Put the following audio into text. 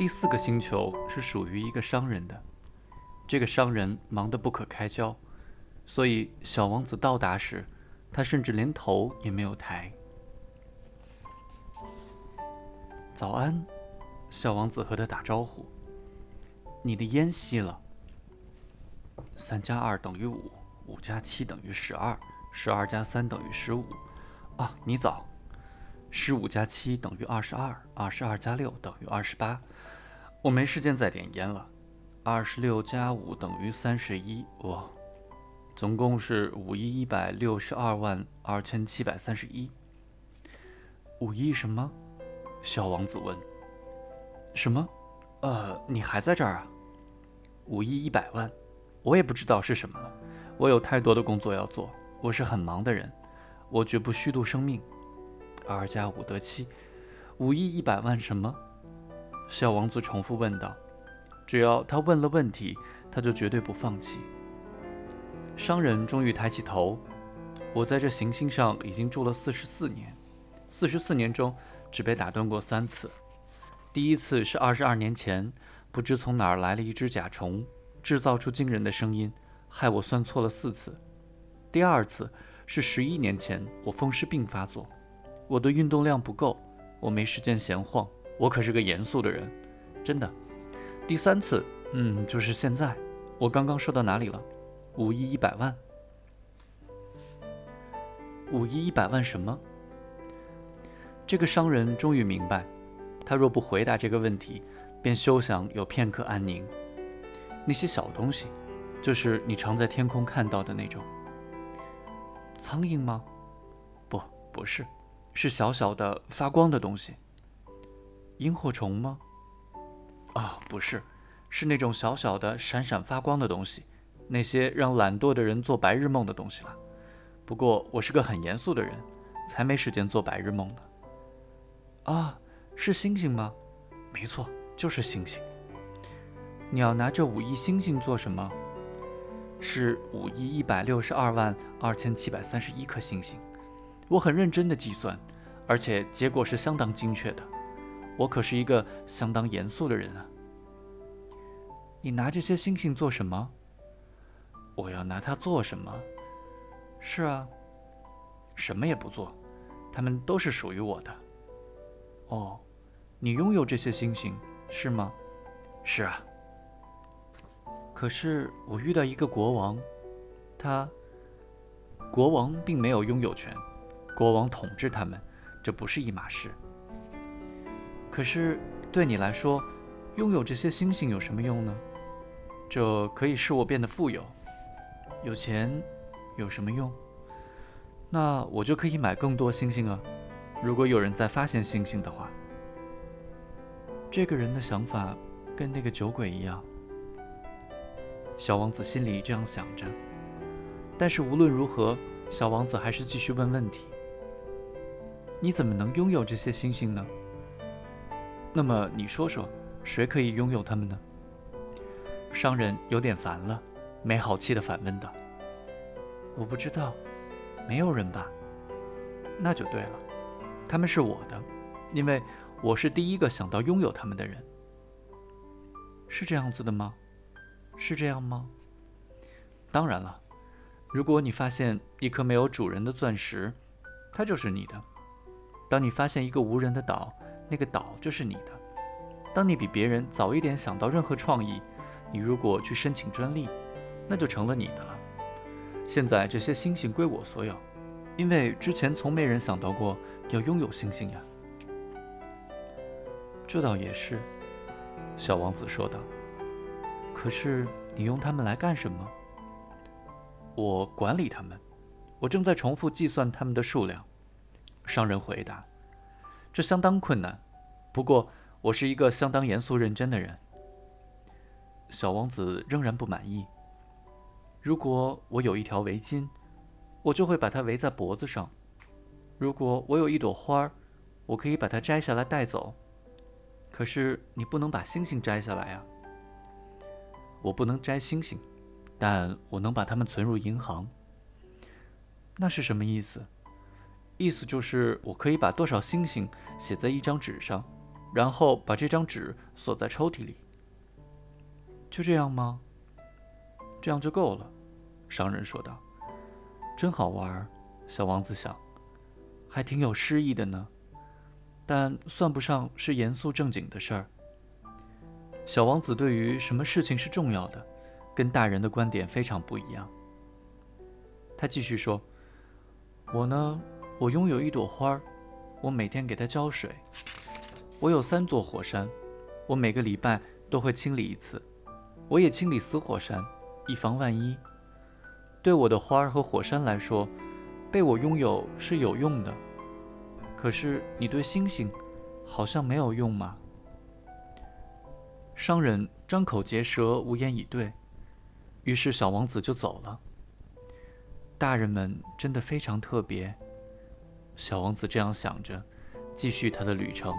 第四个星球是属于一个商人的，这个商人忙得不可开交，所以小王子到达时，他甚至连头也没有抬。早安，小王子和他打招呼。你的烟熄了。三加二等于五，五加七等于十二，十二加三等于十五。啊，你早。十五加七等于二十二，二十二加六等于二十八。我没时间再点烟了。二十六加五等于三十一。我，总共是五亿一百六十二万二千七百三十一。五亿什么？小王子问。什么？呃，你还在这儿啊？五亿一百万，我也不知道是什么了。我有太多的工作要做，我是很忙的人，我绝不虚度生命。二加五得七，五亿一百万什么？小王子重复问道。只要他问了问题，他就绝对不放弃。商人终于抬起头。我在这行星上已经住了四十四年，四十四年中只被打断过三次。第一次是二十二年前，不知从哪儿来了一只甲虫，制造出惊人的声音，害我算错了四次。第二次是十一年前，我风湿病发作。我的运动量不够，我没时间闲晃。我可是个严肃的人，真的。第三次，嗯，就是现在。我刚刚说到哪里了？五亿一百万。五亿一百万什么？这个商人终于明白，他若不回答这个问题，便休想有片刻安宁。那些小东西，就是你常在天空看到的那种。苍蝇吗？不，不是。是小小的发光的东西，萤火虫吗？啊，不是，是那种小小的闪闪发光的东西，那些让懒惰的人做白日梦的东西了。不过我是个很严肃的人，才没时间做白日梦呢。啊，是星星吗？没错，就是星星。你要拿这五亿星星做什么？是五亿一百六十二万二千七百三十一颗星星。我很认真的计算，而且结果是相当精确的。我可是一个相当严肃的人啊。你拿这些星星做什么？我要拿它做什么？是啊，什么也不做，它们都是属于我的。哦，你拥有这些星星是吗？是啊。可是我遇到一个国王，他，国王并没有拥有权。国王统治他们，这不是一码事。可是对你来说，拥有这些星星有什么用呢？这可以使我变得富有。有钱有什么用？那我就可以买更多星星啊！如果有人再发现星星的话。这个人的想法跟那个酒鬼一样。小王子心里这样想着。但是无论如何，小王子还是继续问问题。你怎么能拥有这些星星呢？那么你说说，谁可以拥有它们呢？商人有点烦了，没好气地反问道：“我不知道，没有人吧？那就对了，他们是我的，因为我是第一个想到拥有他们的人。是这样子的吗？是这样吗？当然了，如果你发现一颗没有主人的钻石，它就是你的。”当你发现一个无人的岛，那个岛就是你的。当你比别人早一点想到任何创意，你如果去申请专利，那就成了你的了。现在这些星星归我所有，因为之前从没人想到过要拥有星星呀。这倒也是，小王子说道。可是你用它们来干什么？我管理它们，我正在重复计算它们的数量。商人回答：“这相当困难，不过我是一个相当严肃认真的人。”小王子仍然不满意。如果我有一条围巾，我就会把它围在脖子上；如果我有一朵花，我可以把它摘下来带走。可是你不能把星星摘下来啊！我不能摘星星，但我能把它们存入银行。那是什么意思？意思就是，我可以把多少星星写在一张纸上，然后把这张纸锁在抽屉里。就这样吗？这样就够了，商人说道。真好玩，小王子想，还挺有诗意的呢。但算不上是严肃正经的事儿。小王子对于什么事情是重要的，跟大人的观点非常不一样。他继续说：“我呢，我拥有一朵花，我每天给它浇水。我有三座火山，我每个礼拜都会清理一次。我也清理死火山，以防万一。对我的花儿和火山来说，被我拥有是有用的。”可是你对星星好像没有用嘛？商人张口结舌，无言以对。于是小王子就走了。大人们真的非常特别，小王子这样想着，继续他的旅程。